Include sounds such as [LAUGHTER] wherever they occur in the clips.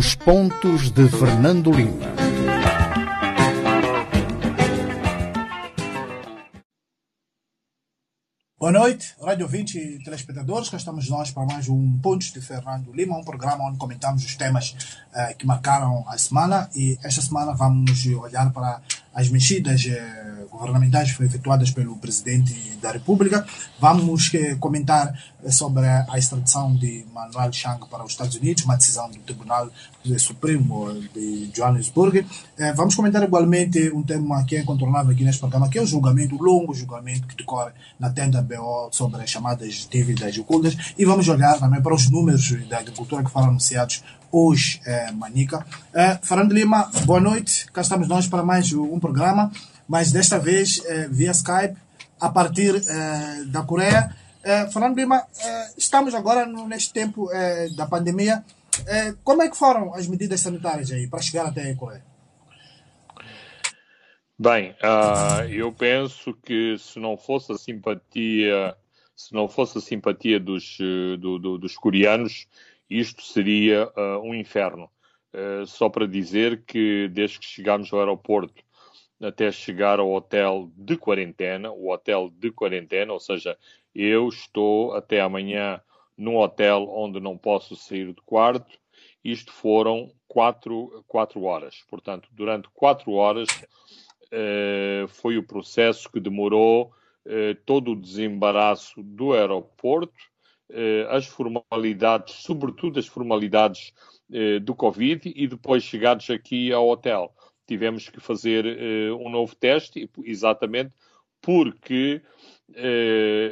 Os pontos de Fernando Lima. Boa noite, rádio 20 e telespectadores. Cá estamos nós para mais um Pontos de Fernando Lima, um programa onde comentamos os temas uh, que marcaram a semana. E esta semana vamos olhar para as mexidas eh, governamentais efetuadas pelo presidente da República. Vamos eh, comentar eh, sobre a extradição de Manuel Chang para os Estados Unidos, uma decisão do Tribunal Supremo de Johannesburg. Vamos comentar igualmente um tema que é incontornável aqui neste programa, que é o julgamento, o longo julgamento que decorre na tenda BO sobre as chamadas dívidas ocultas. E vamos olhar também para os números da agricultura que foram anunciados hoje é, Manica. É, Fernando Lima, boa noite. Cá estamos nós para mais um programa, mas desta vez é, via Skype, a partir é, da Coreia. É, Fernando Lima, é, estamos agora no, neste tempo é, da pandemia. como é que foram as medidas sanitárias aí para chegar até a Coreia? Bem, uh, eu penso que se não fosse a simpatia, se não fosse a simpatia dos, do, do, dos coreanos, isto seria uh, um inferno. Uh, só para dizer que desde que chegámos ao aeroporto até chegar ao hotel de quarentena, o hotel de quarentena, ou seja, eu estou até amanhã num hotel onde não posso sair do quarto. Isto foram quatro, quatro horas. Portanto, durante quatro horas uh, foi o processo que demorou todo o desembaraço do aeroporto as formalidades, sobretudo as formalidades eh, do Covid, e depois chegados aqui ao hotel. Tivemos que fazer eh, um novo teste, exatamente porque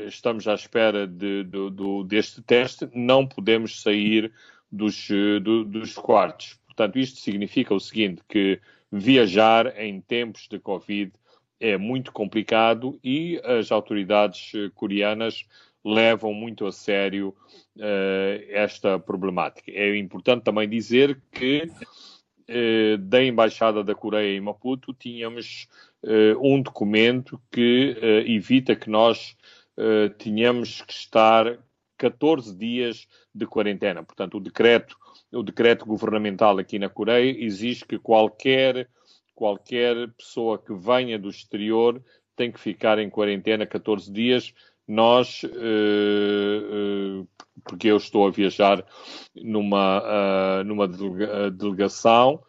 estamos à espera de, de, de, deste teste, não podemos sair dos, do, dos quartos. Portanto, isto significa o seguinte, que viajar em tempos de Covid é muito complicado e as autoridades coreanas levam muito a sério uh, esta problemática. É importante também dizer que uh, da Embaixada da Coreia em Maputo tínhamos uh, um documento que evita que nós tenhamos que estar 14 dias de quarentena. Portanto, o decreto, o decreto governamental aqui na Coreia exige que qualquer qualquer pessoa que venha do exterior tem que ficar em quarentena 14 dias nós, uh, uh, porque eu estou a viajar numa, uh, numa delegação,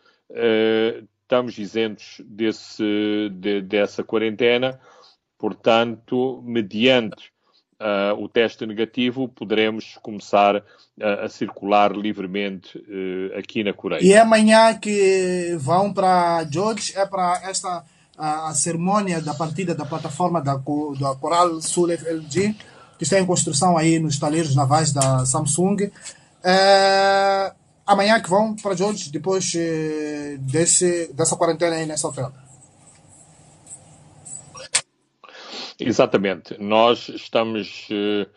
estamos isentos desse, de, dessa quarentena, portanto, mediante o teste negativo, poderemos começar a, circular livremente aqui na Coreia. E é amanhã que vão para George, é para esta a, a cerimônia da partida da plataforma da, da Coral Sul FLG, que está em construção aí nos taleiros navais da Samsung. É, amanhã que vão para George, depois é, desse, dessa quarentena aí nessa hotel. Exatamente. Nós estamos uh,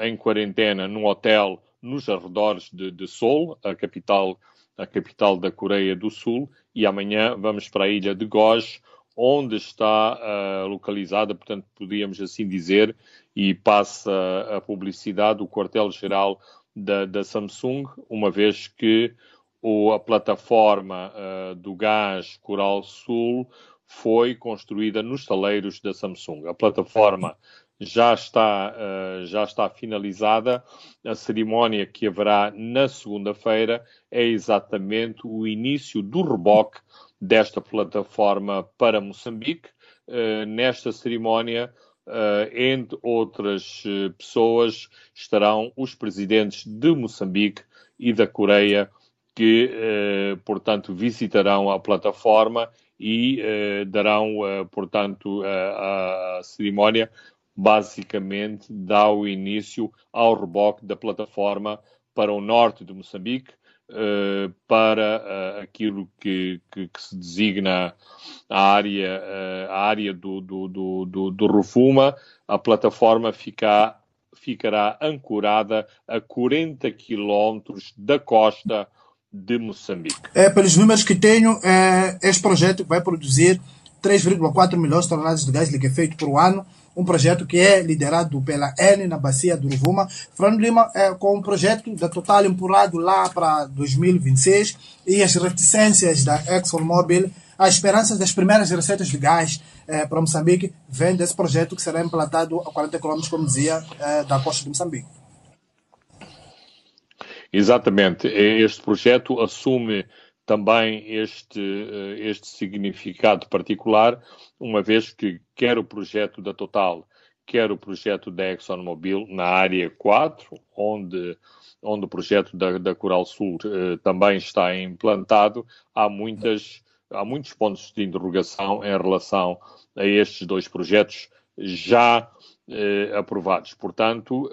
em quarentena num hotel nos arredores de, de Seoul, a capital, a capital da Coreia do Sul, e amanhã vamos para a ilha de Goj, onde está uh, localizada, portanto, podíamos assim dizer, e passa a publicidade, o quartel-geral da, da, Samsung, uma vez que o, a plataforma uh, do gás Coral Sul foi construída nos taleiros da Samsung. A plataforma já está, uh, já está finalizada. A cerimónia que haverá na segunda-feira é exatamente o início do reboque desta plataforma para Moçambique. Uh, nesta cerimónia, uh, entre outras uh, pessoas, estarão os presidentes de Moçambique e da Coreia, que, portanto, visitarão a plataforma e darão, portanto, a, a cerimónia basicamente dá o início ao reboque da plataforma para o norte de Moçambique, uh, para uh, aquilo que, que, que, se designa a área, uh, a área do, do, do, do, do a plataforma fica, ficará ancorada a 40 quilómetros da costa de Moçambique. É, pelos números que tenho, é, este projeto vai produzir 3,4 milhões de toneladas de gás liquefeito por ano, um projeto que é liderado pela N na bacia do Rovuma. Fernando Lima é com um projeto da Total empurrado lá para 2026 e as reticências da ExxonMobil, as esperanças das primeiras receitas de gás eh, para Moçambique vem desse projeto que será implantado a 40 km, como dizia, eh, da costa de Moçambique. Exatamente. Este projeto assume também este, eh, este significado particular, uma vez que quer o projeto da Total, quer o projeto da ExxonMobil na área 4, onde, onde o projeto da, da Coral Sul eh, também está implantado, há, muitas, há muitos pontos de interrogação em relação a estes dois projetos já eh, aprovados. Portanto,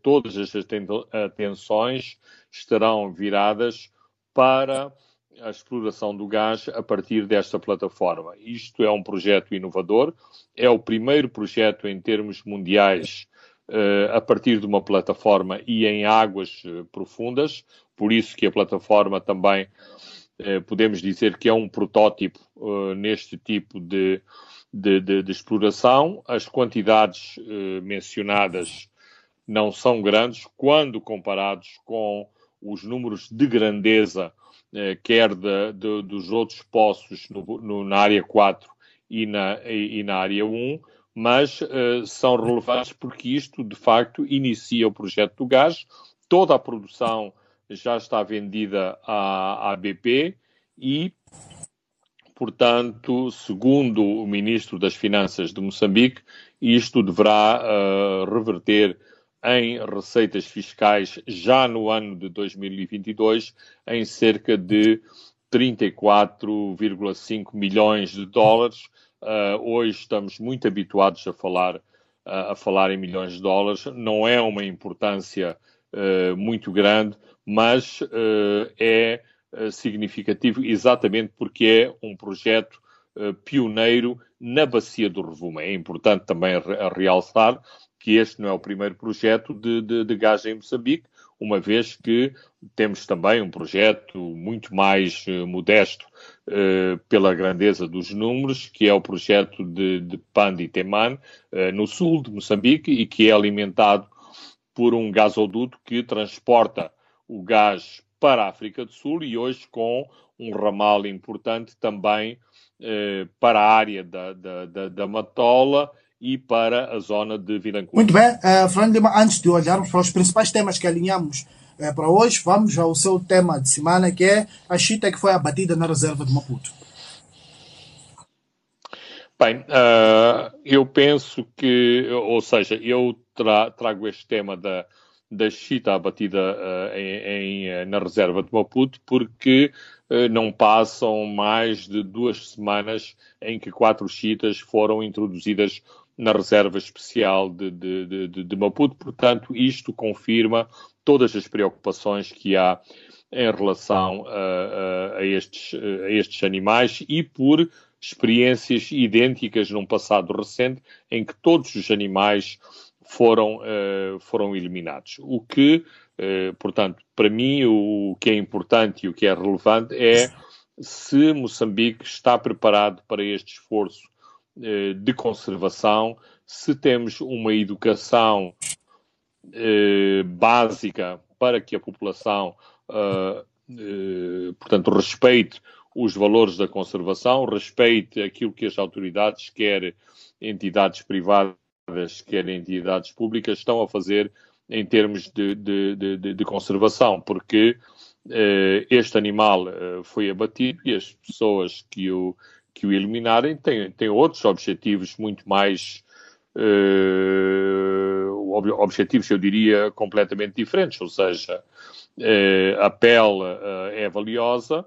todas as atenções estarão viradas para a exploração do gás a partir desta plataforma. Isto é um projeto inovador, é o primeiro projeto em termos mundiais uh, a partir de uma plataforma e em águas uh, profundas, por isso que a plataforma também uh, podemos dizer que é um protótipo neste tipo de, de, de, de, exploração. As quantidades mencionadas não são grandes quando comparados com os números de grandeza quer de, de, dos outros poços no, no, na área 4 e na, e, e na área 1, mas uh, são relevantes porque isto, de facto, inicia o projeto do gás. Toda a produção já está vendida à, à BP e, portanto, segundo o Ministro das Finanças de Moçambique, isto deverá uh, reverter em receitas fiscais já no ano de 2022 em cerca de 34,5 milhões de dólares. Uh, hoje estamos muito habituados a falar, uh, a falar em milhões de dólares. Não é uma importância uh, muito grande, mas é significativo exatamente porque é um projeto pioneiro na bacia do Rovuma. É importante também realçar que este não é o primeiro projeto de, de, de gás em Moçambique, uma vez que temos também um projeto muito mais uh, modesto uh, pela grandeza dos números, que é o projeto de, de Pandi uh, no sul de Moçambique, e que é alimentado por um gasoduto que transporta o gás para a África do Sul e hoje com um ramal importante também para a área da, da, da, da Matola e para a zona de Vilanculo. Muito bem, uh, Fernando Lima, antes de olharmos para os principais temas que alinhamos uh, para hoje, vamos ao seu tema de semana, que é a chita que foi abatida na reserva de Maputo. Bem, uh, eu penso que, ou seja, eu tra trago este tema da, da chita abatida uh, em, em, na reserva de Maputo porque uh, não passam mais de duas semanas em que quatro chitas foram introduzidas na reserva especial de, de, de, de, Maputo. Portanto, isto confirma todas as preocupações que há em relação a, a, a, estes, a estes animais e por experiências idênticas num passado recente em que todos os animais foram, uh, foram eliminados. O que, uh, portanto, para mim, o que é importante e o que é relevante é se Moçambique está preparado para este esforço de conservação, se temos uma educação eh, básica para que a população, eh, eh, portanto, respeite os valores da conservação, respeite aquilo que as autoridades, quer entidades privadas, quer entidades públicas, estão a fazer em termos de, de, de, de conservação, porque eh, este animal eh, foi abatido e as pessoas que o, que o eliminarem têm, têm outros objetivos muito mais uh, objetivos, eu diria, completamente diferentes, ou seja, uh, a pele uh, é valiosa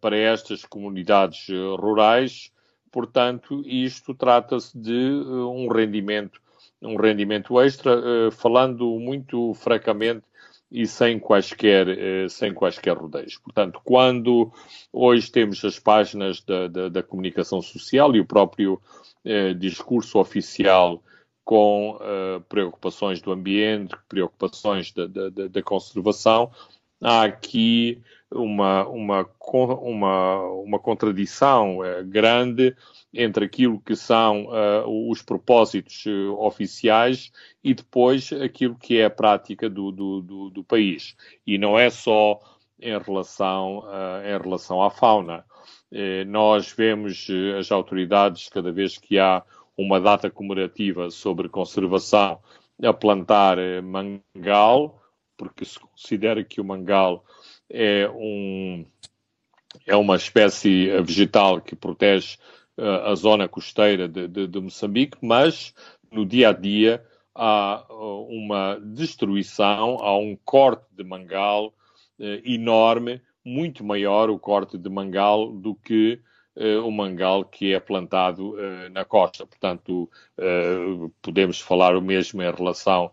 para estas comunidades rurais, portanto, isto trata-se de um rendimento, um rendimento extra, falando muito fracamente e sem quaisquer, eh, sem quaisquer rodeios. Portanto, quando hoje temos as páginas da, da, da comunicação social e o próprio eh, discurso oficial com eh, preocupações do ambiente, preocupações da, da, da, conservação, há aqui uma, uma, uma, uma contradição uh, grande entre aquilo que são uh, os propósitos uh, oficiais e depois aquilo que é a prática do, do, do, do país. E não é só em relação, em relação à fauna. nós vemos as autoridades, cada vez que há uma data comemorativa sobre conservação, a plantar mangal, porque se considera que o mangal é, um, é uma espécie vegetal que protege uh, a zona costeira de, de, de, Moçambique, mas no dia a dia há uh, uma destruição, há um corte de mangal uh, enorme, muito maior o corte de mangal do que o mangal que é plantado na costa. Portanto, podemos falar o mesmo em relação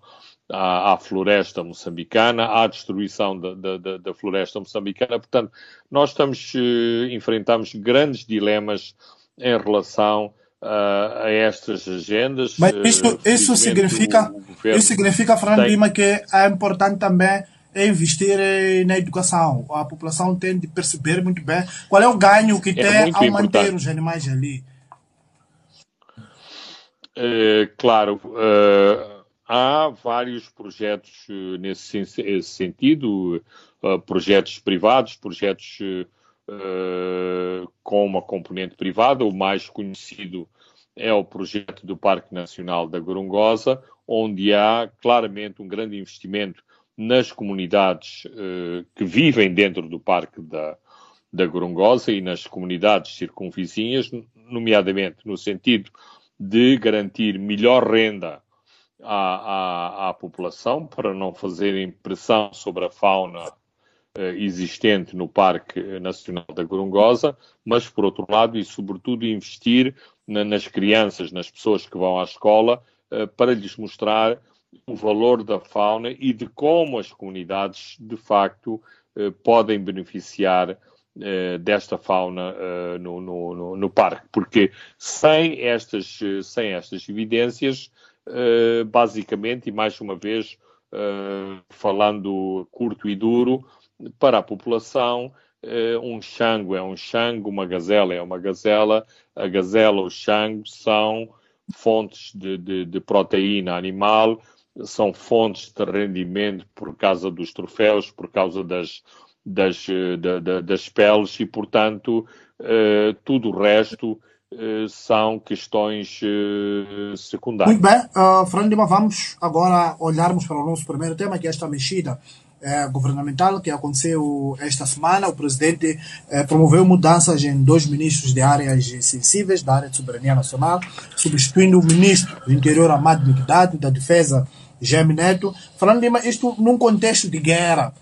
à, à, floresta moçambicana, à destruição da, da, da, floresta moçambicana. Portanto, nós estamos, eh, enfrentamos grandes dilemas em relação uh, a estas agendas. Mas isso, uh, isso significa, isso significa, Fernando tem... Lima, que é importante também investir na educação. A população tem de perceber muito bem qual é o ganho que é tem ao importante. manter os animais ali. Uh, claro, há vários projetos eh, nesse, sentido, eh, projetos privados, projetos uh, com uma componente privada. O mais conhecido é o projeto do Parque Nacional da Gorongosa, onde há claramente um grande investimento nas comunidades que vivem dentro do Parque da, da Gorongosa e nas comunidades circunvizinhas, nomeadamente no sentido de garantir melhor renda à, à, à população para não fazerem pressão sobre a fauna eh, existente no Parque Nacional da Gorongosa, mas, por outro lado, e sobretudo, investir na, nas crianças, nas pessoas que vão à escola, eh, para lhes mostrar o valor da fauna e de como as comunidades, de facto, eh, podem beneficiar desta fauna no, no, no, parque, porque sem estas, sem estas evidências uh, basicamente, e mais uma vez, uh, falando curto e duro, para a população, uh, um xango é um xango, uma gazela é uma gazela, a gazela, o xango são fontes de, de, de proteína animal, são fontes de rendimento por causa dos troféus, por causa das, das, das peles e, portanto, tudo o resto eh, são questões uh, secundárias. Muito bem, uh, Fernando Lima, vamos agora olharmos para o nosso primeiro tema, que é esta mexida governamental que aconteceu esta semana. O presidente promoveu mudanças em dois ministros de áreas sensíveis, da área de soberania nacional, substituindo o ministro do interior, Amado Mikdad, da defesa, Gem Neto. Fernando Lima, isto num contexto de guerra,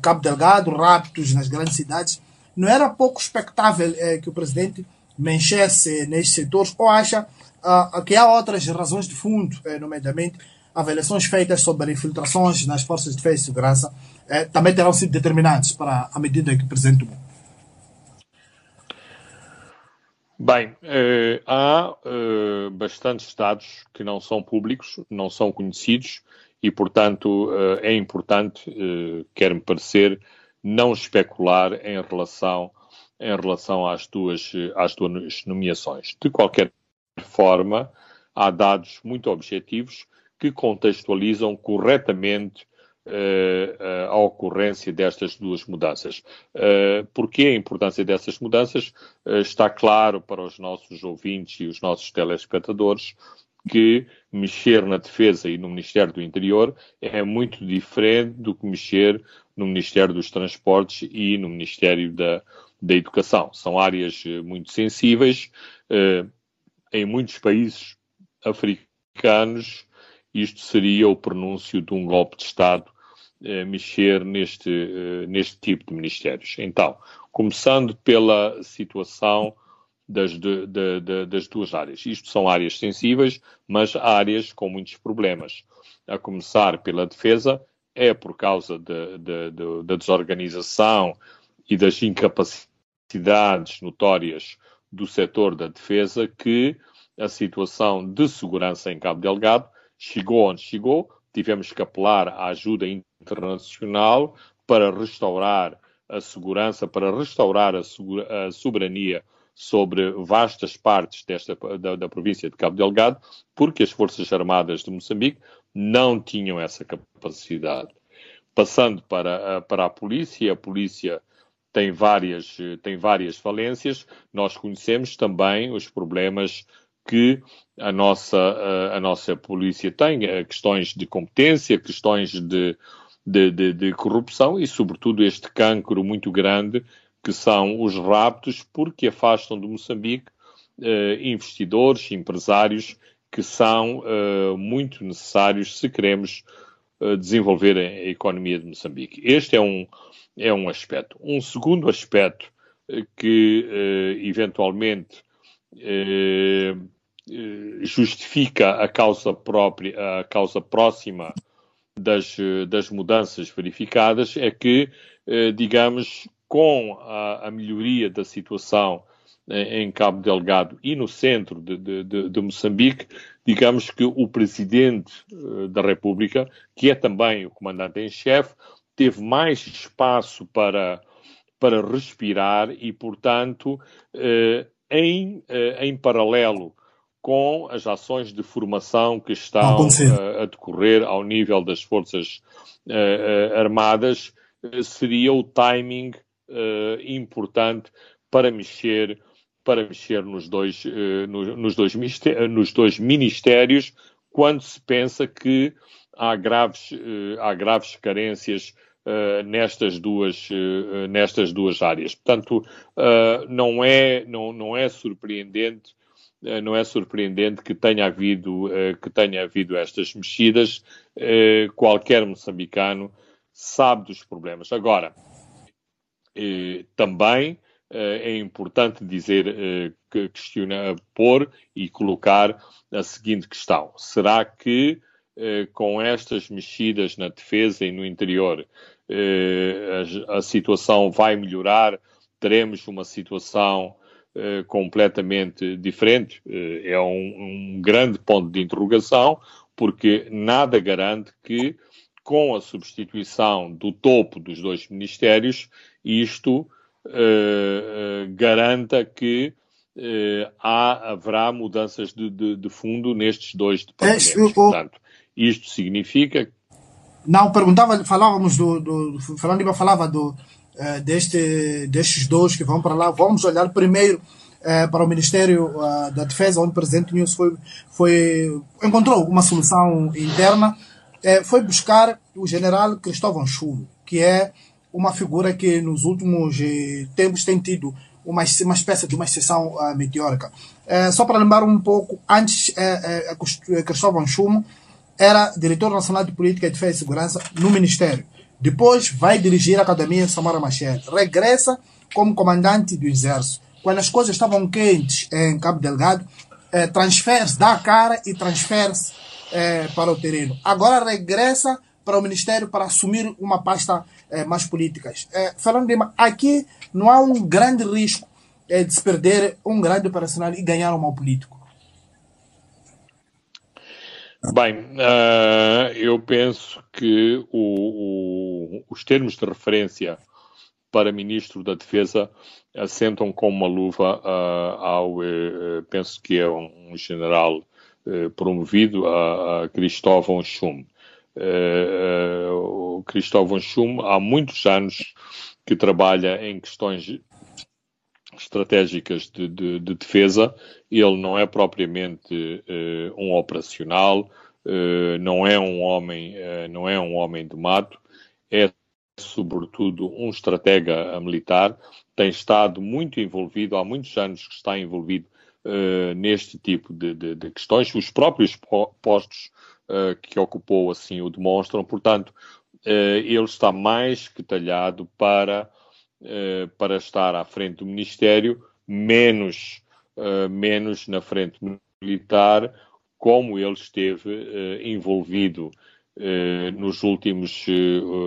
Cabo Delgado, raptos nas grandes cidades, não era pouco expectável que o presidente mexer-se nestes setores ou acha uh, que há outras razões de fundo, eh, nomeadamente avaliações feitas sobre infiltrações nas forças de defesa e segurança eh, também terão sido determinantes para a medida que o? Bem, eh, há eh, bastantes dados que não são públicos, não são conhecidos e, portanto, eh, é importante, eh, quer-me parecer, não especular em relação em relação às duas, às duas nomeações. De qualquer forma, há dados muito objetivos que contextualizam corretamente uh, a ocorrência destas duas mudanças. Uh, Porquê a importância dessas mudanças? Uh, está claro para os nossos ouvintes e os nossos telespectadores que mexer na defesa e no Ministério do Interior é muito diferente do que mexer no Ministério dos Transportes e no Ministério da, da educação. São áreas eh, muito sensíveis. Eh, em muitos países africanos, isto seria o pronúncio de um golpe de Estado eh, mexer neste, neste tipo de ministérios. Então, começando pela situação das, de, de, de, das duas áreas. Isto são áreas sensíveis, mas áreas com muitos problemas. A começar pela defesa, é por causa da desorganização e das incapacidades necessidades notórias do setor da defesa que a situação de segurança em Cabo Delgado chegou onde chegou. Tivemos que apelar à ajuda internacional para restaurar a segurança, para restaurar a, a soberania sobre vastas partes desta, da, da, província de Cabo Delgado, porque as Forças Armadas de Moçambique não tinham essa capacidade. Passando para, para a polícia, a polícia tem várias, tem várias falências, nós conhecemos também os problemas que a nossa, a, nossa polícia tem, eh, questões de competência, questões de, de, de, de corrupção e, sobretudo, este cancro muito grande que são os raptos, porque afastam de Moçambique eh, investidores, empresários que são eh, muito necessários se queremos desenvolver a economia de Moçambique. Este é um, é um aspecto. Um segundo aspecto eh, que eh, eventualmente eh, justifica a causa própria, a causa próxima das, das mudanças verificadas é que, digamos, com a, a melhoria da situação em Cabo Delgado e no centro de, de, de, Moçambique, digamos que o presidente eh, da República, que é também o comandante em chefe, teve mais espaço para, para respirar e, portanto, eh, em, eh, em paralelo com as ações de formação que estão a decorrer ao nível das Forças Armadas, seria o timing uh, importante para mexer para mexer nos dois, uh, nos, dois nos dois ministérios quando se pensa que há graves, uh, há graves carências nestas, duas, nestas duas áreas. Portanto, não, é, não, não é surpreendente não é surpreendente que tenha havido, que tenha havido estas mexidas. Qualquer moçambicano sabe dos problemas. Agora, eh, também eh, é importante dizer, eh, que questiona, pôr e colocar a seguinte questão: será que com estas mexidas na defesa e no interior a, situação vai melhorar? Teremos uma situação completamente diferente? é um, um grande ponto de interrogação, porque nada garante que com a substituição do topo dos dois ministérios, isto garanta que uh, há, haverá mudanças de, de, de, fundo nestes dois departamentos. É, Portanto, isto significa. Não, perguntava, falávamos do. do Fernando falava do, deste, destes dois que vão para lá. Vamos olhar primeiro. para o Ministério da Defesa, onde o presidente News foi, foi, encontrou uma solução interna, foi buscar o general Cristóvão Chulo, que é uma figura que nos últimos eh, tempos tem tido uma, uma espécie de uma exceção uh, meteórica. Uh, só para lembrar um pouco, antes uh, Cristóvão Chumo era diretor nacional de política de defesa e segurança no Ministério. Depois vai dirigir a Academia Samara Machel. Regressa como comandante do Exército. Quando as coisas estavam quentes em Cabo Delgado, transfere-se, dá a cara e transfere-se para o terreno. Agora regressa para o Ministério para assumir uma pasta eh, mais políticas. Eh, falando de aqui não há um grande risco eh, de se perder um grande operacional e ganhar um mau político. Bem, uh, eu penso que o, o, os termos de referência para Ministro da Defesa assentam com uma luva uh, ao, uh, penso que é um, um general promovido, a, a Cristóvão Schum. Uh, o Cristóvão Schum há muitos anos que trabalha em questões estratégicas de, de, de defesa. Ele não é propriamente uh, um operacional, uh, não é um homem, não é um homem de mato, é sobretudo um estratega militar. Tem estado muito envolvido, há muitos anos que está envolvido neste tipo de, de, questões. Os próprios postos uh, que ocupou assim o demonstram. Portanto, uh, ele está mais que talhado para, uh, para estar à frente do Ministério, menos, menos na frente militar, como ele esteve envolvido nos, últimos,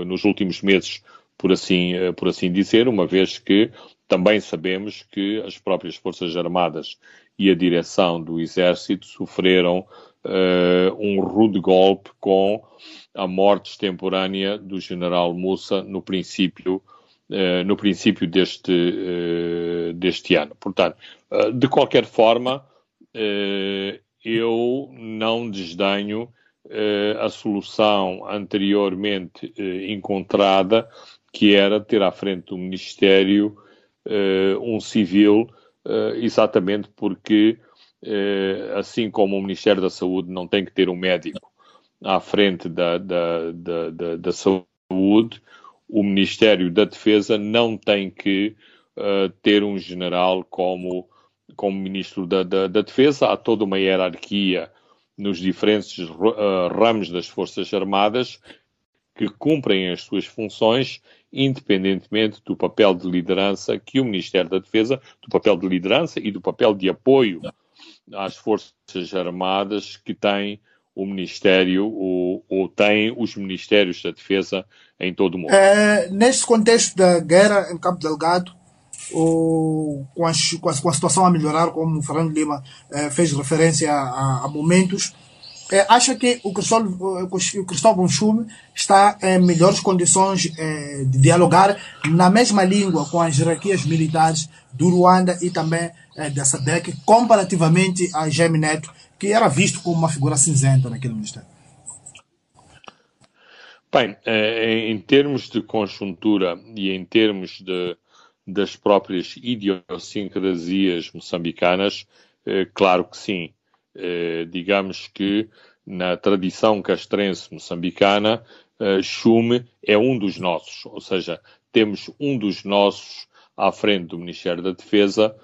nos últimos meses, por assim, por assim dizer, uma vez que também sabemos que as próprias Forças Armadas e a direção do Exército sofreram uh, um rude golpe com a morte extemporânea do general Moussa no princípio, no princípio deste, deste ano. Portanto, de qualquer forma, eu não desdenho a solução anteriormente encontrada, que era ter à frente do Ministério um civil, exatamente porque, assim como o Ministério da Saúde não tem que ter um médico à frente da, da, da, da, da saúde, o Ministério da Defesa não tem que uh, ter um general como, como Ministro da, da, da, Defesa. Há toda uma hierarquia nos diferentes uh, ramos das Forças Armadas que cumprem as suas funções, independentemente do papel de liderança que o Ministério da Defesa, do papel de liderança e do papel de apoio às Forças Armadas que tem o Ministério ou, ou tem os Ministérios da Defesa em todo o mundo. É, neste contexto da guerra em Cabo Delgado, ou com, as, com, a, com a situação a melhorar, como o Fernando Lima é, fez referência a, a momentos, é, acha que o Cristóvão, o Cristóvão está em melhores condições é, de dialogar na mesma língua com as hierarquias militares do Ruanda e também é, da SADC, comparativamente a Jaime Neto, que era visto como uma figura cinzenta naquele ministério? Bem, eh, em termos de conjuntura e em termos de, das próprias idiosincrasias moçambicanas, eh, claro que sim. Eh, digamos que na tradição castrense moçambicana, Chume é um dos nossos, ou seja, temos um dos nossos à frente do Ministério da Defesa.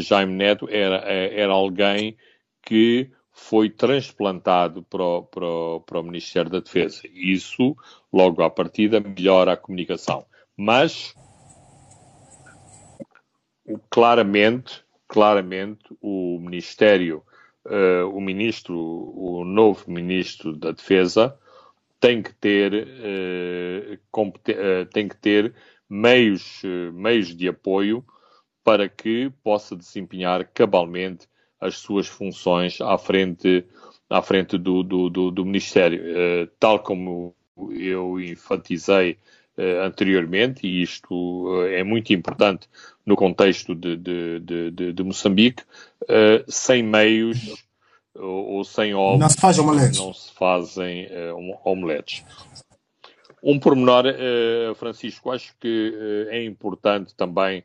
Jaime Neto era, era alguém que foi transplantado para o, para, o, para o, Ministério da Defesa. Isso, logo à partida, melhora a comunicação. Mas, claramente, claramente, o Ministério, uh, o Ministro, o novo Ministro da Defesa, tem que ter, uh, uh, tem que ter meios, meios de apoio para que possa desempenhar cabalmente as suas funções à frente, à frente do, do, do, do Ministério. Uh, tal como eu enfatizei uh, anteriormente, e isto uh, é muito importante no contexto de, de, de, de Moçambique, sem meios ou, ou, sem ovos não se, faz não se fazem omeletes. Um pormenor, Francisco, acho que é importante também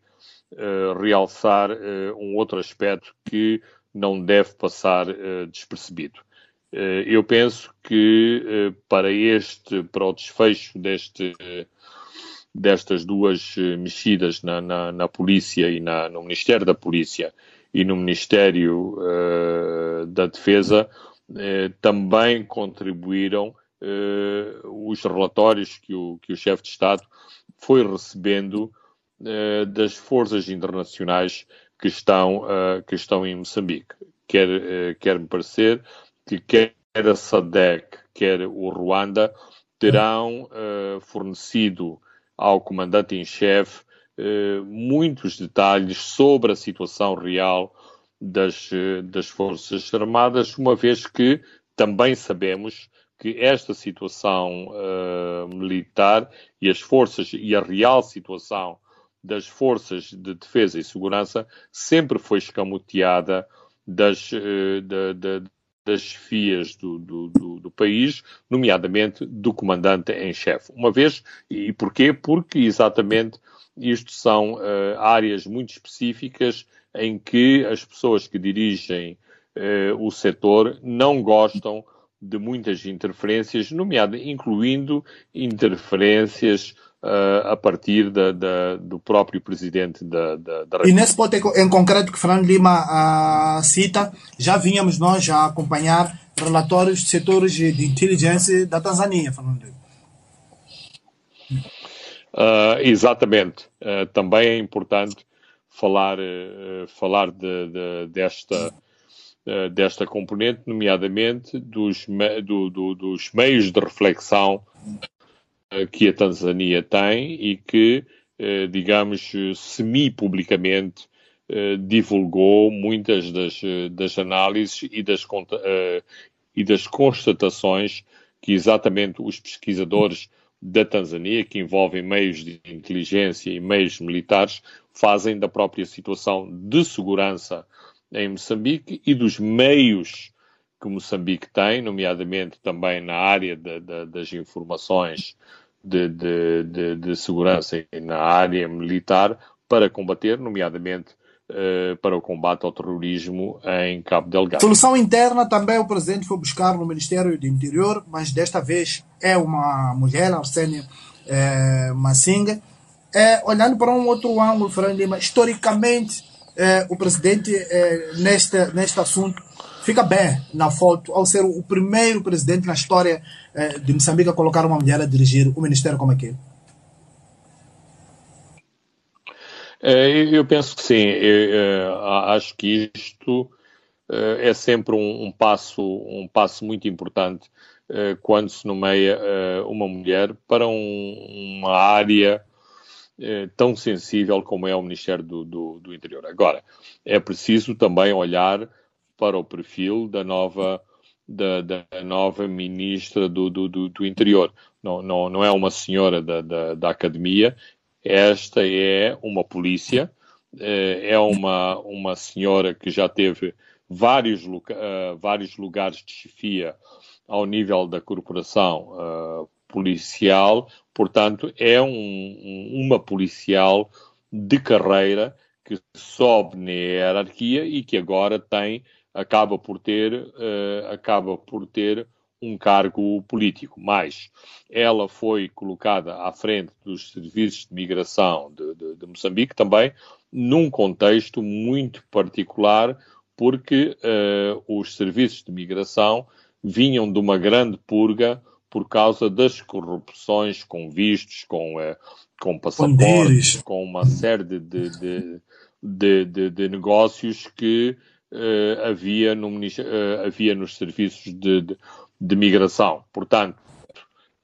realçar um outro aspecto que não deve passar uh, despercebido. Uh, eu penso que uh, para este, para o desfecho deste, destas duas mexidas na, na, na, polícia e na, no Ministério da Polícia e no Ministério da Defesa, também contribuíram os relatórios que o, que o chefe de Estado foi recebendo das forças internacionais que estão, uh, que estão em Moçambique. Quer, uh, quer me parecer que quer a SADEC, quer o Ruanda, terão uh, fornecido ao comandante em chefe muitos detalhes sobre a situação real das, das Forças Armadas, uma vez que também sabemos que esta situação militar e as forças e a real situação das forças de defesa e segurança sempre foi escamoteada das, eh, da, da, das chefias do, do, do, do, país, nomeadamente do comandante em chefe. Uma vez, e porquê? Porque exatamente isto são uh, áreas muito específicas em que as pessoas que dirigem uh, o setor não gostam de muitas interferências, nomeadamente incluindo interferências uh, a partir da, da, do próprio presidente da, da, da E nesse ponto em concreto que Fernando Lima uh, cita, já vínhamos nós a acompanhar relatórios de setores de inteligência da Tanzânia, Fernando Lima. Uh, exatamente. Uh, também é importante falar, uh, falar de, de, desta, desta componente, nomeadamente dos, do, do, dos meios de reflexão que a Tanzânia tem e que, eh, digamos, semi-publicamente eh, divulgou muitas das, das análises e das, eh, e das constatações que exatamente os pesquisadores da Tanzânia, que envolvem meios de inteligência e meios militares, fazem da própria situação de segurança em Moçambique e dos meios que Moçambique tem, nomeadamente também na área de, de, das informações de, de, segurança e na área militar, para combater, nomeadamente uh, para o combate ao terrorismo em Cabo Delgado. Solução interna também o presidente foi buscar no Ministério do Interior, mas desta vez é uma mulher, Arsênia é, Massinga. É, olhando para um outro ângulo, Fernando Lima, historicamente, é, o presidente neste, neste assunto fica bem na foto ao ser o primeiro presidente na história é, de Moçambique a colocar uma mulher a dirigir o ministério como aquele. É, eu penso que sim. Eu, acho que isto é sempre um, um, passo, um passo muito importante quando se nomeia uma mulher para um, uma área tão sensível como é o Ministério do, do, do, Interior. Agora, é preciso também olhar para o perfil da nova, da, da nova ministra do, do, do, Interior. Não, não, não é uma senhora da, da, da academia, esta é uma polícia, eh, é uma, uma senhora que já teve vários, uh, vários lugares de chefia ao nível da corporação uh, policial, portanto, é um, uma policial de carreira que sobe na hierarquia e que agora tem, acaba por ter, uh, acaba por ter um cargo político, mas ela foi colocada à frente dos serviços de migração de, de, de Moçambique também, num contexto muito particular, porque uh, os serviços de migração vinham de uma grande purga por causa das corrupções com vistos, com, uh, com passaportes, com uma série de, de, de, de negócios que uh, havia, no, havia nos serviços de, de migração. Portanto,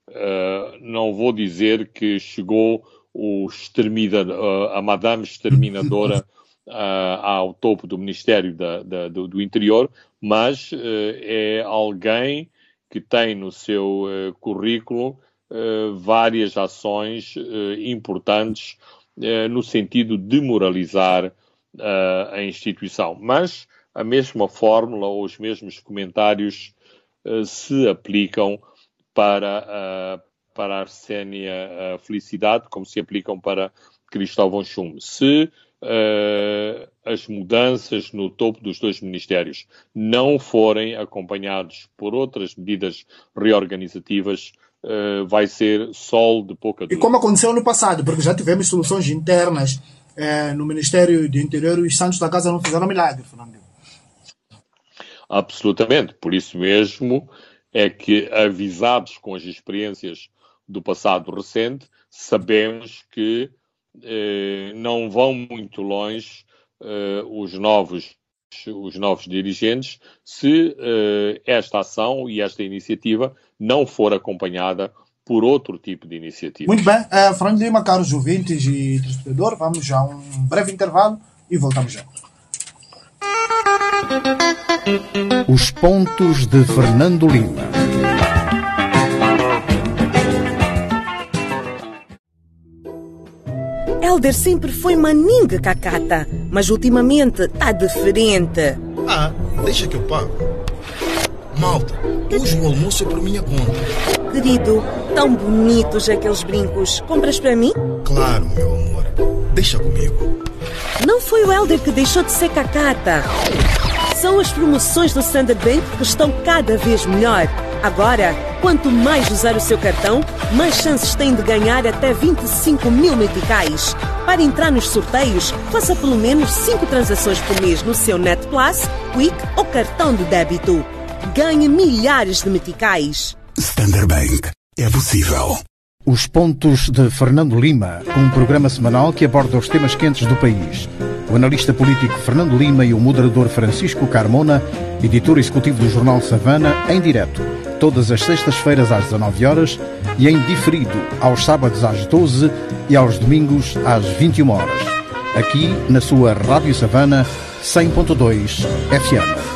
uh, não vou dizer que chegou o exterminador, uh, a madame exterminadora uh, [LAUGHS] ao topo do Ministério da, da, do, do, Interior, mas é alguém que tem no seu currículo várias ações importantes no sentido de moralizar a instituição. Mas a mesma fórmula ou os mesmos comentários eh, se aplicam para, uh, para a Arsénia Felicidade, como se aplicam para Cristóvão Chum. Se uh, as mudanças no topo dos dois ministérios não forem acompanhados por outras medidas reorganizativas, uh, vai ser sol de pouca dúvida. E como aconteceu no passado, porque já tivemos soluções internas no Ministério do Interior e os Santos da Casa não fizeram milagre, Fernando. Absolutamente. Por isso mesmo é que, avisados com as experiências do passado recente, sabemos que eh, não vão muito longe eh, os novos os novos dirigentes se eh, esta ação e esta iniciativa não for acompanhada por outro tipo de iniciativa. Muito bem. Uh, Fernando Lima, caros ouvintes e telespectadores, vamos já a um breve intervalo e voltamos já. Os pontos de Fernando Lima. Elder sempre foi maninga cacata, mas ultimamente tá diferente. Ah, deixa que eu pago. Malta, hoje o almoço é por minha conta. Querido, tão bonitos aqueles brincos. Compras para mim? Claro, meu amor. Deixa comigo. Não foi o Elder que deixou de ser cacata. São as promoções do Standard Bank que estão cada vez melhor. Agora, quanto mais usar o seu cartão, mais chances tem de ganhar até 25 mil meticais. Para entrar nos sorteios, faça pelo menos 5 transações por mês no seu Net Plus, Quick ou cartão de débito. Ganhe milhares de meticais. Standard Bank. É possível. Os Pontos de Fernando Lima, um programa semanal que aborda os temas quentes do país o analista político Fernando Lima e o moderador Francisco Carmona, editor executivo do jornal Savana, em direto, todas as sextas-feiras às 19 horas e em diferido aos sábados às 12 e aos domingos às 21 horas. Aqui na sua Rádio Savana 100.2 FM.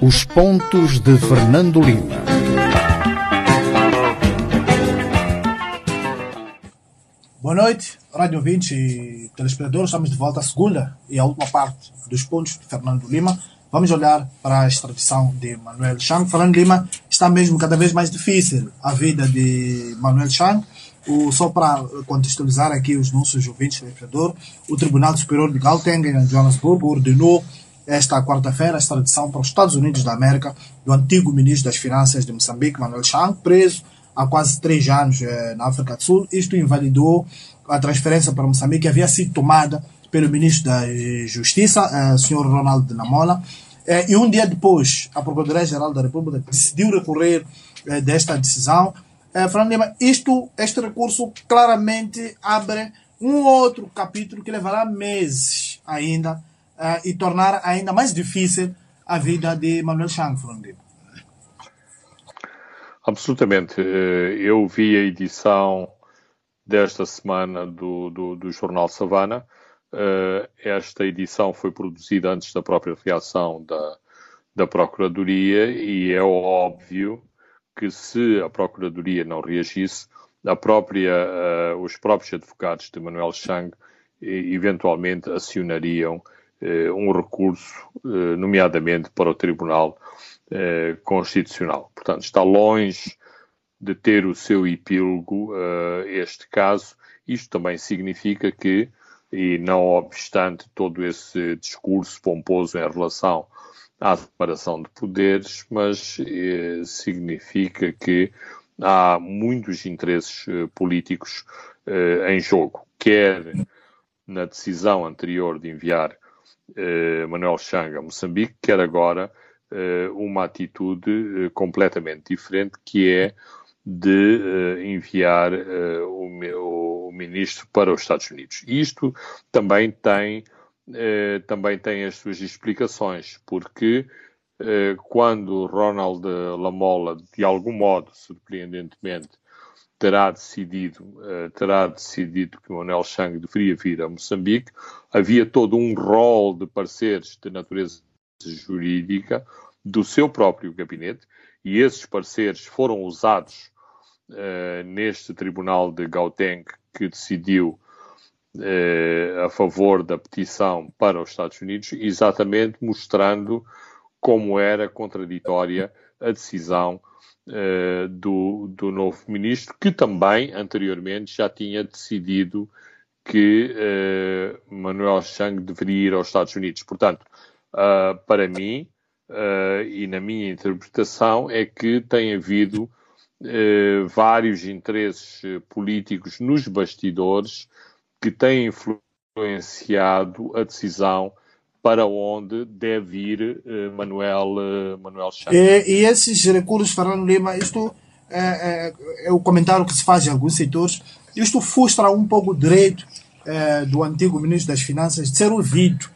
Os pontos de Fernando Lima. Boa noite, Rádio 20 e telespectadores. Estamos de volta à segunda e à última parte dos pontos de Fernando Lima. Vamos olhar para a extradição de Manuel Chang. Fernando Lima está mesmo cada vez mais difícil a vida de Manuel Chang. O, só para contextualizar aqui os nossos ouvintes telespectadores, o Tribunal Superior de Gauteng, em Johannesburg, ordenou esta quarta-feira a extradição para os Estados Unidos da América do antigo ministro das Finanças de Moçambique, Manuel Chang, preso há quase três anos eh, na África do Sul. Isto invalidou a transferência para Moçambique que havia sido tomada pelo ministro da Justiça, eh, o Sr. Ronaldo Namola. Eh, e um dia depois, a Procuradoria-Geral da República decidiu recorrer eh, desta decisão. Eh, Fernando Lima, isto, este recurso claramente abre um outro capítulo que levará meses ainda uh, e tornar ainda mais difícil a vida de Manuel Chang, Fernando Lima. Absolutamente. Eu vi a edição desta semana do, do, do Jornal Savana. Esta edição foi produzida antes da própria reação da, da Procuradoria e é óbvio que se a Procuradoria não reagisse, a própria, uh, os próprios advogados de Manuel Chang eventualmente acionariam uh, um recurso, uh, nomeadamente para o Tribunal Constitucional. Portanto, está longe de ter o seu epílogo este caso. Isto também significa que, e não obstante todo esse discurso pomposo em relação à separação de poderes, mas eh, significa que há muitos interesses eh, políticos eh, em jogo, quer na decisão anterior de enviar eh, Manuel Chang a Moçambique, quer agora eh, uma atitude eh, completamente diferente, que é de enviar o, ministro para os Estados Unidos. Isto também tem eh, também tem as suas explicações, porque eh, quando Ronald Lamola, de algum modo, surpreendentemente, terá decidido, eh, terá decidido que Manuel Chang deveria vir a Moçambique, havia todo um rol de pareceres de natureza jurídica do seu próprio gabinete, e esses pareceres foram usados uh, neste tribunal de Gauteng que decidiu eh, a favor da petição para os Estados Unidos, exatamente mostrando como era contraditória a decisão eh, do, do novo ministro, que também anteriormente já tinha decidido que Manuel Chang deveria ir aos Estados Unidos. Portanto, uh, para mim, uh, e na minha interpretação, é que tem havido uh, vários interesses políticos nos bastidores que têm influenciado a decisão para onde deve ir Manuel, Manuel Chaves. E, e, esses recursos, Fernando Lima, isto é, é, é, o comentário que se faz em alguns setores, isto frustra um pouco o direito é, do antigo ministro das Finanças de ser ouvido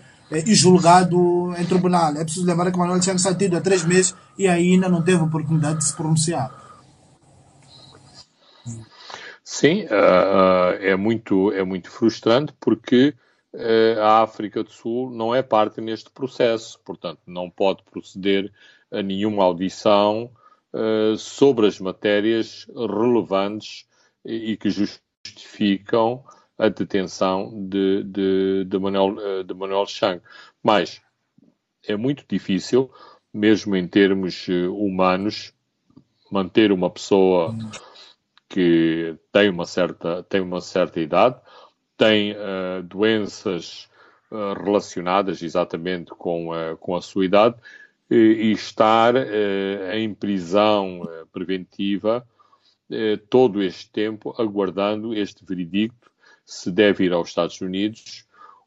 e julgado em tribunal. É preciso lembrar que Manuel Chaves está há três meses e ainda não teve oportunidade de se pronunciar. Sim, uh, é, muito, é muito frustrante porque uh, a África do Sul não é parte neste processo, portanto, não pode proceder a nenhuma audição uh, sobre as matérias relevantes e, e, que justificam a detenção de, de, de, Manuel, de Manuel Chang. Mas é muito difícil, mesmo em termos humanos, manter uma pessoa que tem uma certa, tem uma certa idade, tem uh, doenças uh, relacionadas exatamente com, uh, com a sua idade e, e estar em prisão preventiva todo este tempo aguardando este veredicto se deve ir aos Estados Unidos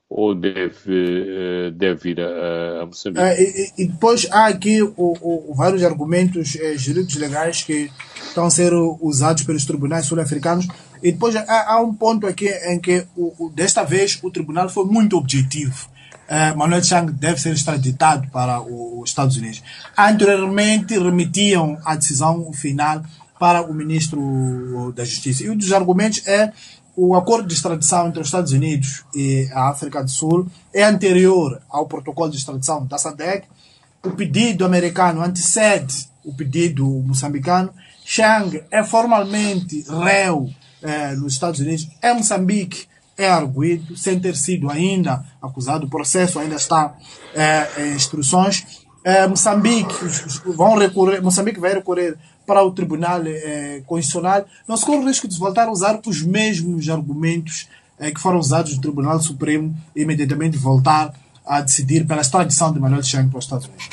ou deve, deve ir a, a Moçambique. E, e, depois há aqui o, o, vários argumentos jurídicos legais que estão a ser usados pelos tribunais sul-africanos. E depois há, há, um ponto aqui em que, o, desta vez, o tribunal foi muito objetivo. Uh, Manuel Chang deve ser extraditado para os Estados Unidos. Anteriormente, remetiam a decisão final para o ministro da Justiça. E um dos argumentos é o acordo de extradição entre os Estados Unidos e a África do Sul é anterior ao protocolo de extradição da SADC o pedido americano antecede o pedido moçambicano. Chang é formalmente réu eh, nos Estados Unidos. Em Moçambique é arguído, sem ter sido ainda acusado. O processo ainda está eh, em instruções. Eh, Moçambique vão recorrer, Moçambique vai recorrer para o Tribunal eh, Constitucional. Não se corre o risco de voltar a usar os mesmos argumentos eh, que foram usados no Tribunal Supremo e imediatamente voltar a decidir pela extradição de Manuel Chang para os Estados Unidos.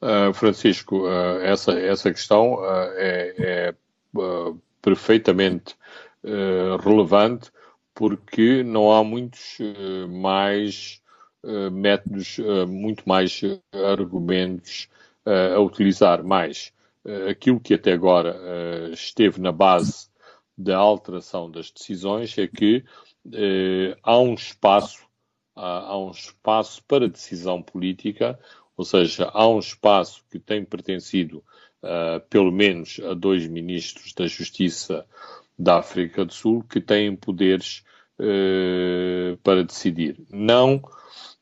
Uh, Francisco, uh, essa, essa questão uh, é, é perfeitamente relevante porque não há muitos mais métodos, muito mais argumentos a utilizar. Mais aquilo que até agora esteve na base da alteração das decisões é que há um espaço há um espaço para decisão política ou seja, há um espaço que tem pertencido, uh, pelo menos, a dois ministros da Justiça da África do Sul que têm poderes uh, para decidir. Não,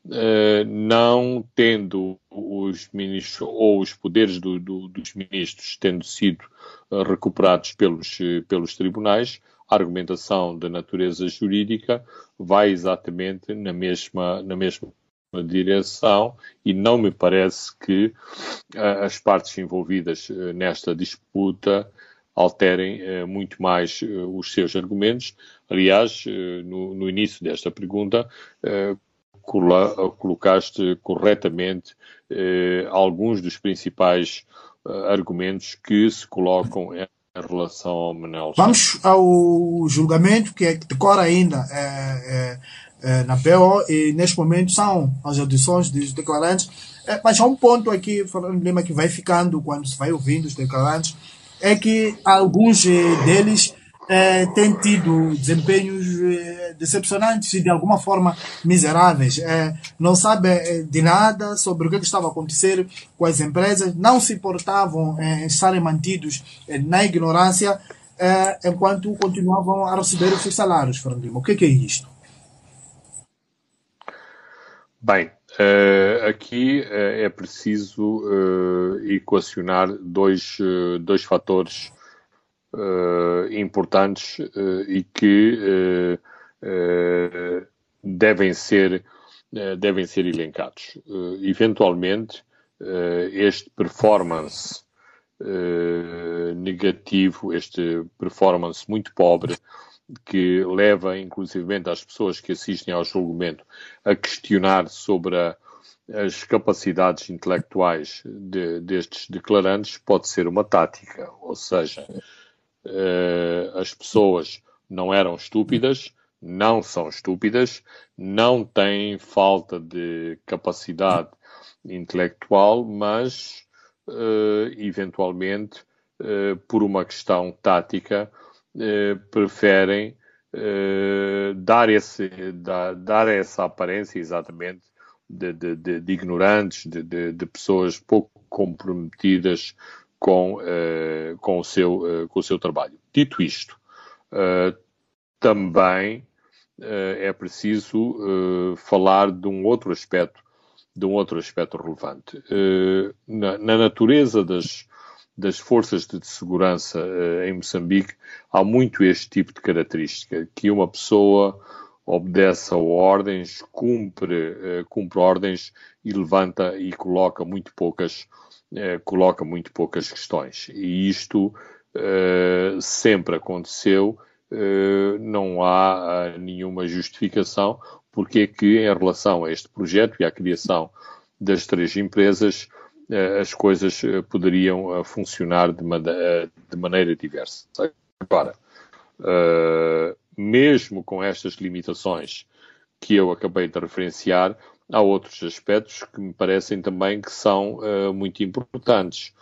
uh, não tendo os ministros ou os poderes do, do, dos ministros tendo sido recuperados pelos, pelos tribunais, a argumentação da natureza jurídica vai exatamente na mesma, na mesma direção e não me parece que uh, as partes envolvidas nesta disputa alterem muito mais os seus argumentos. Aliás, no, no, início desta pergunta, colocaste corretamente alguns dos principais argumentos que se colocam em relação ao Manel. Vamos ao julgamento que, é, decora ainda é, é na PO e neste momento são as audições dos declarantes. É, mas há um ponto aqui, Fernando Lima, que vai ficando quando se vai ouvindo os declarantes, é que alguns eh, deles têm tido desempenhos decepcionantes e de alguma forma miseráveis. É, não sabem de nada sobre o que, estava a acontecer com as empresas, não se importavam em estarem mantidos na ignorância enquanto continuavam a receber os seus salários, Fernando Lima. O que, que é isto? Bem, uh, aqui uh, é preciso uh, equacionar dois, dois fatores importantes e que devem, ser, devem ser elencados. eventualmente, este performance negativo, este performance muito pobre que leva, inclusivamente, as pessoas que assistem ao julgamento a questionar sobre a, as capacidades intelectuais de, destes declarantes, pode ser uma tática. Ou seja, uh, as pessoas não eram estúpidas, não são estúpidas, não têm falta de capacidade intelectual, mas, uh, eventualmente, uh, por uma questão tática, eh, preferem dar, esse, dar, dar essa aparência exatamente de, de, de, de ignorantes, de, pessoas pouco comprometidas com, uh, com, o seu, uh, com o seu trabalho. Dito isto, uh, também é preciso falar de um outro aspecto, de um outro aspecto relevante. Na, na, natureza das, das forças de segurança em Moçambique, há muito este tipo de característica, que uma pessoa obedece a ordens, cumpre, cumpre ordens e levanta e coloca muito poucas, coloca muito poucas questões. E isto sempre aconteceu, não há nenhuma justificação porque é que, em relação a este projeto e à criação das três empresas, eh, as coisas eh, poderiam eh, funcionar de, de maneira diversa. Agora, mesmo com estas limitações que eu acabei de referenciar, há outros aspectos que me parecem também que são muito importantes,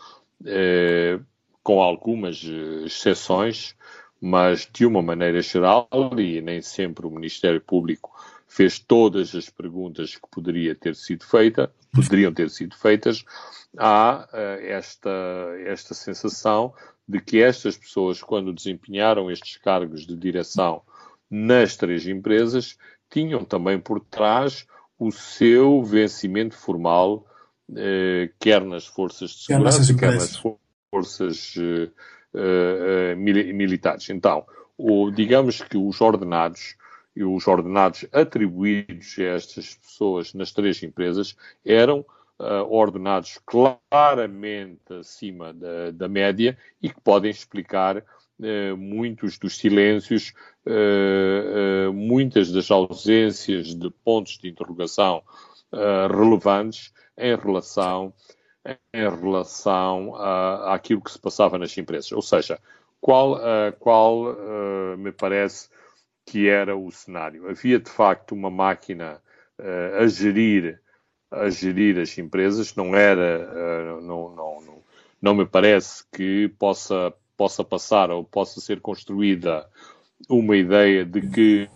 com algumas exceções, mas de uma maneira geral, e nem sempre o Ministério Público fez todas as perguntas que poderia ter sido feita, poderiam ter sido feitas, há uh, esta, esta sensação de que estas pessoas, quando desempenharam estes cargos de direção nas três empresas, tinham também por trás o seu vencimento formal, quer nas forças de segurança, quer nas forças militares. Então, o, digamos que os ordenados e os ordenados atribuídos a estas pessoas nas três empresas eram uh, ordenados claramente acima da, da, média e que podem explicar uh, muitos dos silêncios, uh, muitas das ausências de pontos de interrogação relevantes em relação, em relação a, àquilo que se passava nas empresas. Ou seja, qual, qual me parece que era o cenário? Havia de facto uma máquina a gerir a gerir as empresas, não era, uh, não, não, não, não, me parece que possa, possa passar ou possa ser construída uma ideia de que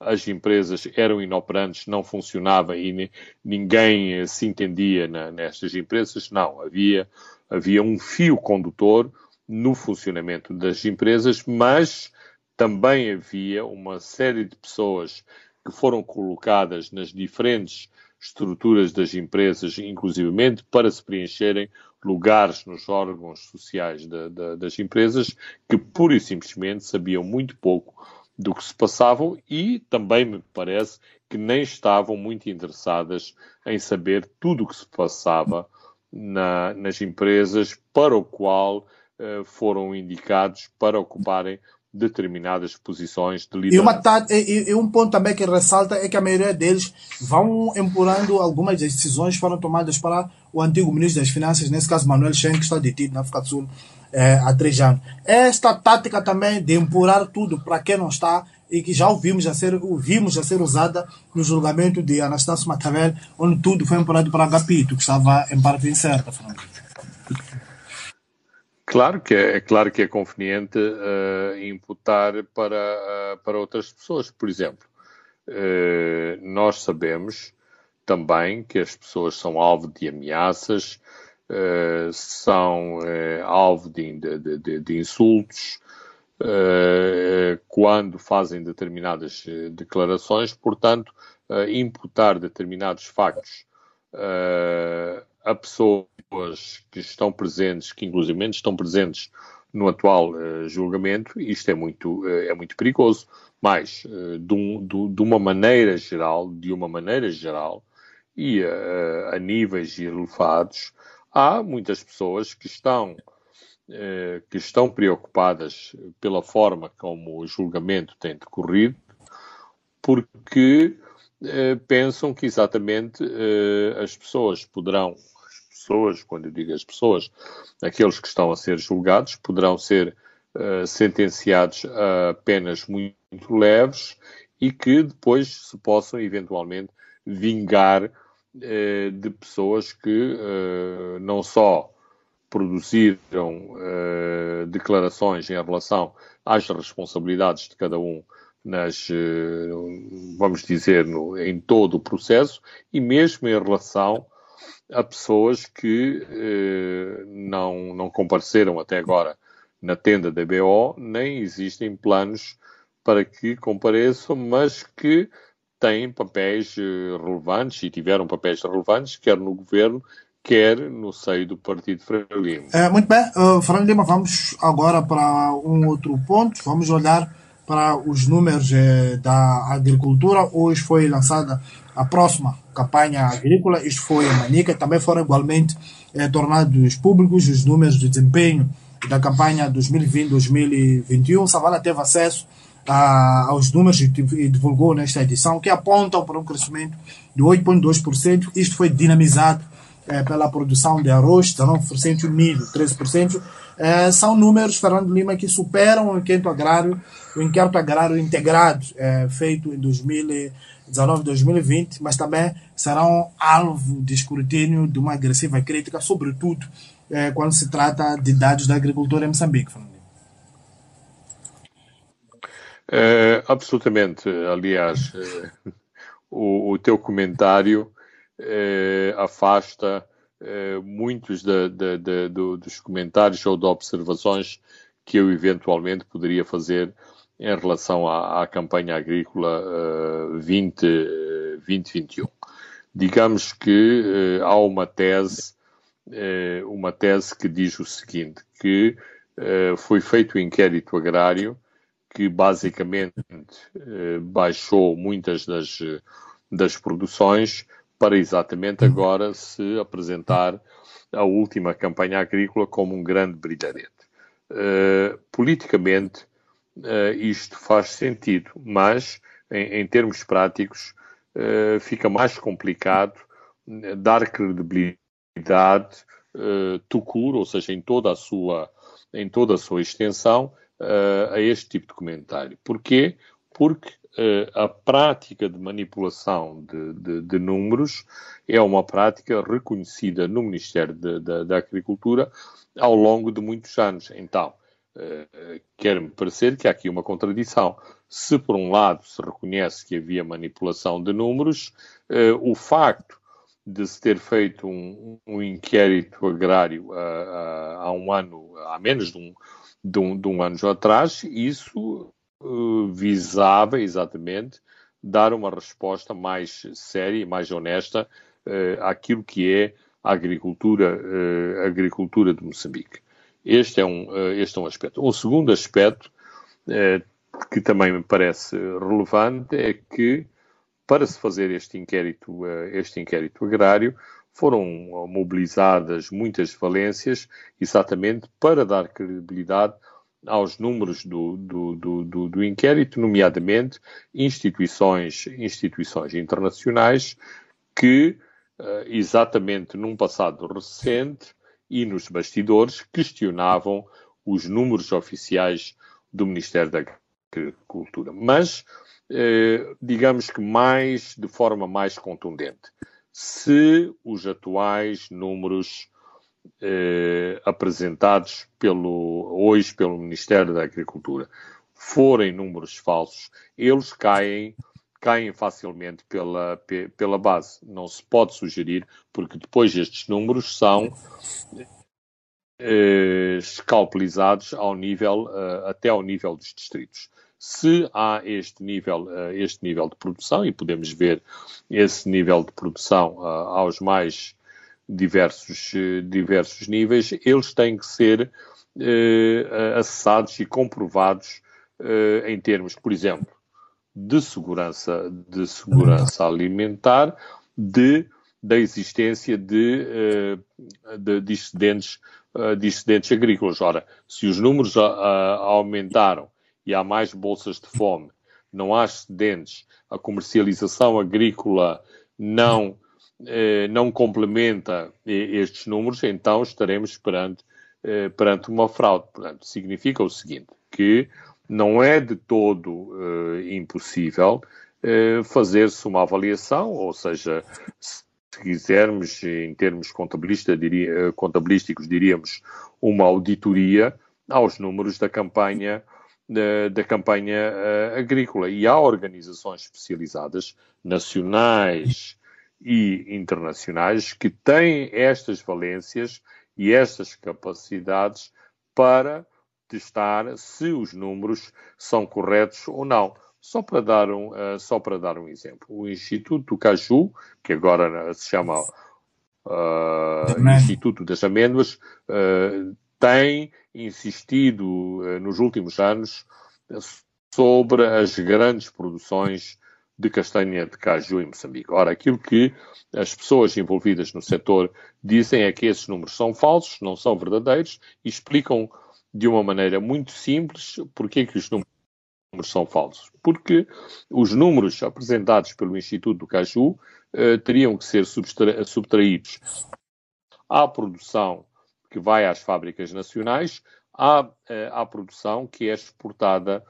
as empresas eram inoperantes, não funcionava e ninguém se entendia na, nestas empresas. Não, havia, havia um fio condutor no funcionamento das empresas, mas também havia uma série de pessoas que foram colocadas nas diferentes estruturas das empresas, inclusivamente para se preencherem lugares nos órgãos sociais da, da, das empresas que pura e simplesmente sabiam muito pouco do que se passavam e também me parece que nem estavam muito interessadas em saber tudo o que se passava na, nas empresas para o qual uh, foram indicados para ocuparem determinadas posições de liderança. E, uma, e, e, um ponto também que ressalta é que a maioria deles vão empurrando algumas decisões que foram tomadas para o antigo ministro das Finanças, nesse caso Manuel Chen, que está detido na África do Sul é, há três anos. Esta tática também de empurrar tudo para quem não está e que já ouvimos a ser, ouvimos a ser usada no julgamento de Anastácio Matavel, onde tudo foi empurrado para Agapito, que estava em parte incerta. Franco. Claro que é, é claro que é conveniente uh, imputar para, uh, para outras pessoas. Por exemplo, uh, nós sabemos também que as pessoas são alvo de ameaças, são alvo de, de, de, de insultos quando fazem determinadas declarações. Portanto, imputar determinados factos a pessoas que estão presentes, que inclusive estão presentes no atual uh, julgamento, isto é muito, uh, é muito perigoso. Mas, uh, de, um, de, de, uma maneira geral, de uma maneira geral, e a níveis elevados, há muitas pessoas que estão, que estão preocupadas pela forma como o julgamento tem decorrido, porque pensam que exatamente as pessoas poderão pessoas, quando eu digo as pessoas, aqueles que estão a ser julgados, poderão ser uh, sentenciados a penas muito leves e que depois se possam eventualmente vingar uh, de pessoas que uh, não só produziram declarações em relação às responsabilidades de cada um nas, vamos dizer, no, em todo o processo e mesmo em relação a pessoas que eh, não, não compareceram até agora na tenda da BO, nem existem planos para que compareçam, mas que têm papéis eh, relevantes e tiveram papéis relevantes, quer no governo, quer no seio do Partido Frelimo. É, muito bem, uh, Fernando Lima, vamos agora para um outro ponto. Vamos olhar para os números eh, da agricultura. Hoje foi lançada a próxima campanha agrícola, isto foi em Manica, também foram igualmente eh, tornados públicos os números de desempenho da campanha 2020-2021. Savala teve acesso a, aos números e divulgou nesta edição, que apontam para um crescimento de 8,2%. Isto foi dinamizado eh, pela produção de arroz, 19%, e milho, 13%. Eh, são números, Fernando Lima, que superam o inquérito agrário, o inquérito agrário integrado eh, feito em 2000 2019-2020, mas também serão alvo de escrutínio de uma agressiva crítica, sobretudo eh, quando se trata de dados da agricultura em Moçambique. É, absolutamente. Aliás, é, o, o, teu comentário é, afasta muitos de, de, de, dos comentários ou de observações que eu eventualmente poderia fazer em relação à, à campanha agrícola uh, 20, 2021. Digamos que há uma tese, uma tese que diz o seguinte, que foi feito o um inquérito agrário que basicamente baixou muitas das, das produções para exatamente agora se apresentar a última campanha agrícola como um grande brilharete. Uh, politicamente, uh, isto faz sentido, mas em, em termos práticos, uh, fica mais complicado dar credibilidade uh, tucur, ou seja, em toda a sua, em toda a sua extensão, a este tipo de comentário. Porquê? Porque eh, a prática de manipulação de, de, de, números é uma prática reconhecida no Ministério da Agricultura ao longo de muitos anos. Então, uh, quer-me parecer que há aqui uma contradição. Se, por um lado, se reconhece que havia manipulação de números, uh, o facto de se ter feito um, um inquérito agrário há um ano, há menos de um, de um, de um ano atrás, isso visava exatamente dar uma resposta mais séria e mais honesta àquilo que é a agricultura, agricultura de Moçambique. Este é, um, este é um aspecto. Um segundo aspecto que também me parece relevante é que para se fazer este inquérito, este inquérito agrário, foram mobilizadas muitas valências exatamente para dar credibilidade aos números do, do, do, do, inquérito, nomeadamente instituições, instituições internacionais que, eh, exatamente num passado recente e nos bastidores, questionavam os números oficiais do Ministério da Agricultura. Mas, eh, digamos que mais, de forma mais contundente, se os atuais números eh, apresentados pelo, hoje pelo Ministério da Agricultura forem números falsos, eles caem, caem facilmente pela, pela base. Não se pode sugerir, porque depois estes números são eh, escalpelizados ao nível, eh, até ao nível dos distritos. Se há este nível, eh, este nível de produção, e podemos ver esse nível de produção aos mais diversos, diversos níveis, eles têm que ser acessados e comprovados em termos, por exemplo, de segurança, de segurança alimentar, de, da existência de, uh, de dissidentes, uh, dissidentes agrícolas. Ora, se os números uh, aumentaram e há mais bolsas de fome, não há excedentes, a comercialização agrícola não eh, não complementa estes números, então estaremos perante, eh, perante uma fraude. Portanto, significa o seguinte, que não é de todo eh, impossível fazer-se uma avaliação, ou seja, se quisermos, em termos diria, contabilísticos, diríamos uma auditoria aos números da campanha da, da campanha uh, agrícola. E há organizações especializadas, nacionais, e internacionais que têm estas valências e estas capacidades para testar se os números são corretos ou não. Só para dar um, uh, só para dar um exemplo, o Instituto do Caju, que agora se chama uh, Instituto das Amêndoas, uh, tem insistido nos últimos anos sobre as grandes produções de castanha de caju em Moçambique. Ora, aquilo que as pessoas envolvidas no setor dizem é que esses números são falsos, não são verdadeiros e explicam de uma maneira muito simples porque é que os números são falsos. Porque os números apresentados pelo Instituto do Caju eh, teriam que ser subtra subtraídos à produção que vai às fábricas nacionais, à, eh, à produção que é exportada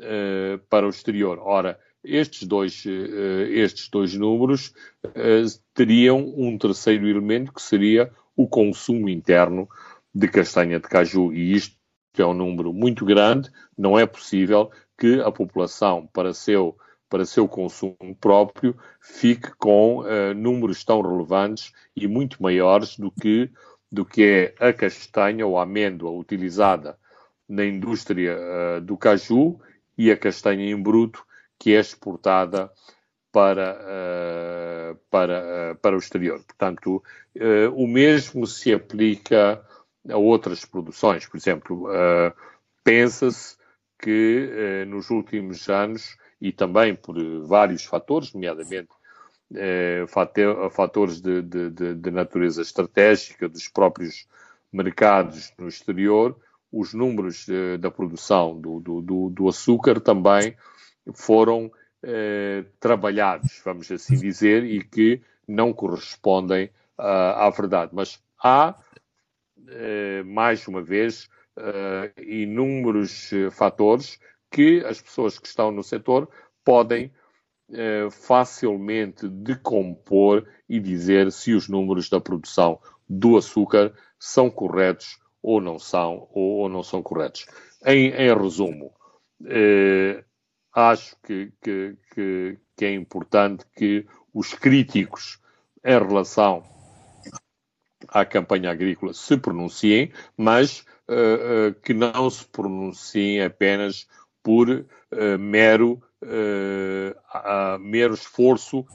eh, para o exterior. Ora, estes dois, eh, estes dois números eh, teriam um terceiro elemento que seria o consumo interno de castanha de caju. E isto é um número muito grande, não é possível que a população, para seu, para seu consumo próprio, fique com uh, números tão relevantes e muito maiores do que, do que é a castanha ou a amêndoa utilizada na indústria uh, do caju e a castanha em bruto que é exportada para, uh, para, para o exterior. Portanto, o mesmo se aplica a outras produções. Por exemplo, pensa-se que nos últimos anos, e também por vários fatores, nomeadamente fatores de, de, de, natureza estratégica dos próprios mercados no exterior, os números da produção do, do, do açúcar também foram eh, trabalhados, vamos assim dizer, e que não correspondem uh, à verdade. Mas há, uh, mais uma vez, uh, inúmeros fatores que as pessoas que estão no setor podem facilmente decompor e dizer se os números da produção do açúcar são corretos ou não são, ou, não são corretos. Em, em resumo, acho que, que, que, que, é importante que os críticos em relação à campanha agrícola se pronunciem, mas uh, uh, que não se pronunciem apenas por uh, mero, mero esforço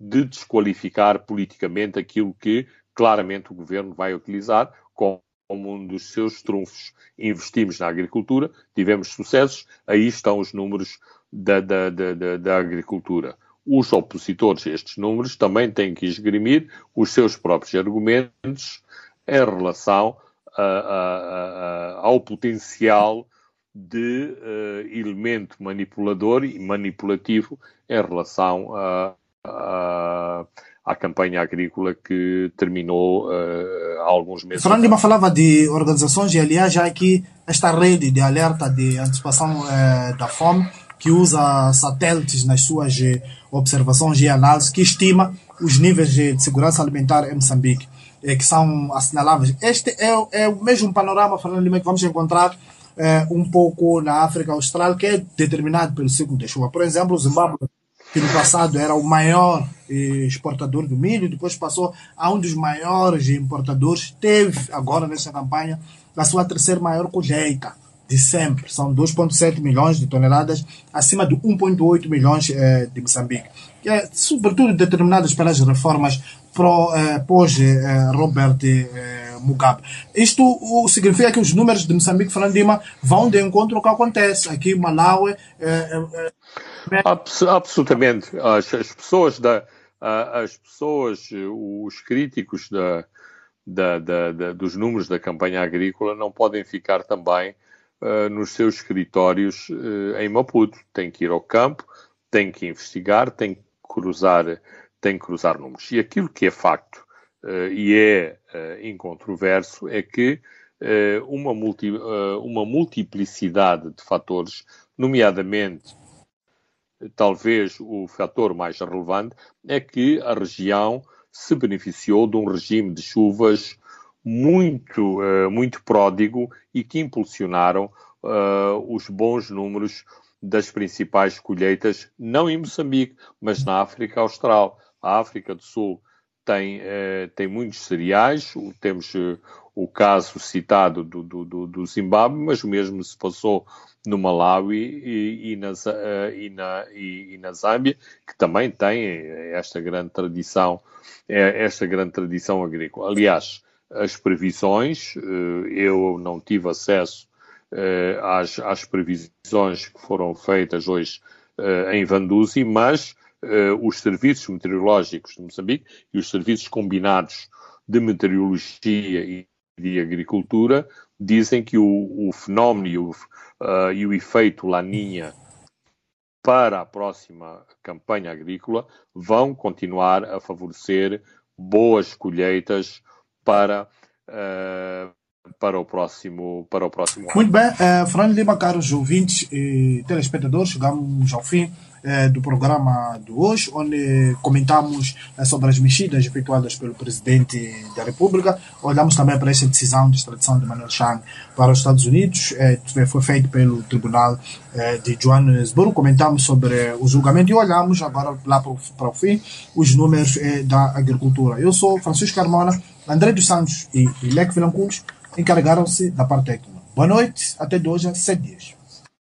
de desqualificar politicamente aquilo que claramente o governo vai utilizar como um dos seus trunfos. Investimos na agricultura, tivemos sucessos, aí estão os números da, da, da, da agricultura. Os opositores a estes números também têm que esgrimir os seus próprios argumentos em relação a, a, a, ao potencial de uh, elemento manipulador e manipulativo em relação a, à campanha agrícola que terminou uh, há alguns meses. Fernando Lima falava de organizações e, aliás, já aqui esta rede de alerta de antecipação uh, da fome, que usa satélites nas suas uh, observações e análises, que estima os níveis de segurança alimentar em Moçambique, que são assinaláveis. Este é, é o mesmo panorama, Fernando Lima, que vamos encontrar um pouco na África Austral, que é determinado pelo ciclo de chuva. Por exemplo, o Zimbábue que no passado era o maior eh, exportador do milho, depois passou a um dos maiores importadores, teve agora nessa campanha a sua terceira maior colheita de sempre. São 2,7 milhões de toneladas, acima de 1,8 milhões eh, de Moçambique. É, sobretudo determinadas pelas reformas pro, eh, pós-Robert Mugabe. Isto o, significa que os números de Moçambique, Fernando Lima, vão de encontro ao que acontece. Aqui em Malawi, Absolutamente. As, as pessoas da, as pessoas, os críticos da, da, da, dos números da campanha agrícola não podem ficar também nos seus escritórios uh, em Maputo. Tem que ir ao campo, tem que investigar, tem que cruzar, tem que cruzar números. E aquilo que é facto uh, e é incontroverso é que uma, multi, uma multiplicidade de fatores, nomeadamente talvez o fator mais relevante é que a região se beneficiou de um regime de chuvas muito, uh, muito pródigo e que impulsionaram uh, os bons números das principais colheitas, não em Moçambique, mas na África Austral. A África do Sul tem, uh, tem muitos cereais, temos o caso citado do, do, do Zimbábue, mas o mesmo se passou no Malawi e, e, na, e, na, e, na Zâmbia, que também tem esta grande tradição, esta grande tradição agrícola. Aliás, as previsões, eh, eu não tive acesso eh, às, às previsões que foram feitas hoje eh, em Vanduzi, mas os serviços meteorológicos de Moçambique e os serviços combinados de meteorologia e de agricultura dizem que o, o fenómeno e o, uh, e o efeito Laninha para a próxima campanha agrícola vão continuar a favorecer boas colheitas para, uh, para, o, próximo, para o próximo ano. Muito bem, uh, Fernando Lima, caros ouvintes e telespectadores, chegamos ao fim eh, do programa de hoje, onde comentamos sobre as mexidas efetuadas pelo presidente da República. Olhamos também para essa decisão de extradição de Manuel Chang para os Estados Unidos, foi feito pelo Tribunal de Johannesburgo. Comentamos sobre o julgamento e olhamos agora lá para o fim os números da agricultura. Eu sou Francisco Carmona, André dos Santos e Leque Vilanculos encarregaram-se da parte técnica. Boa noite, até de hoje sete dias.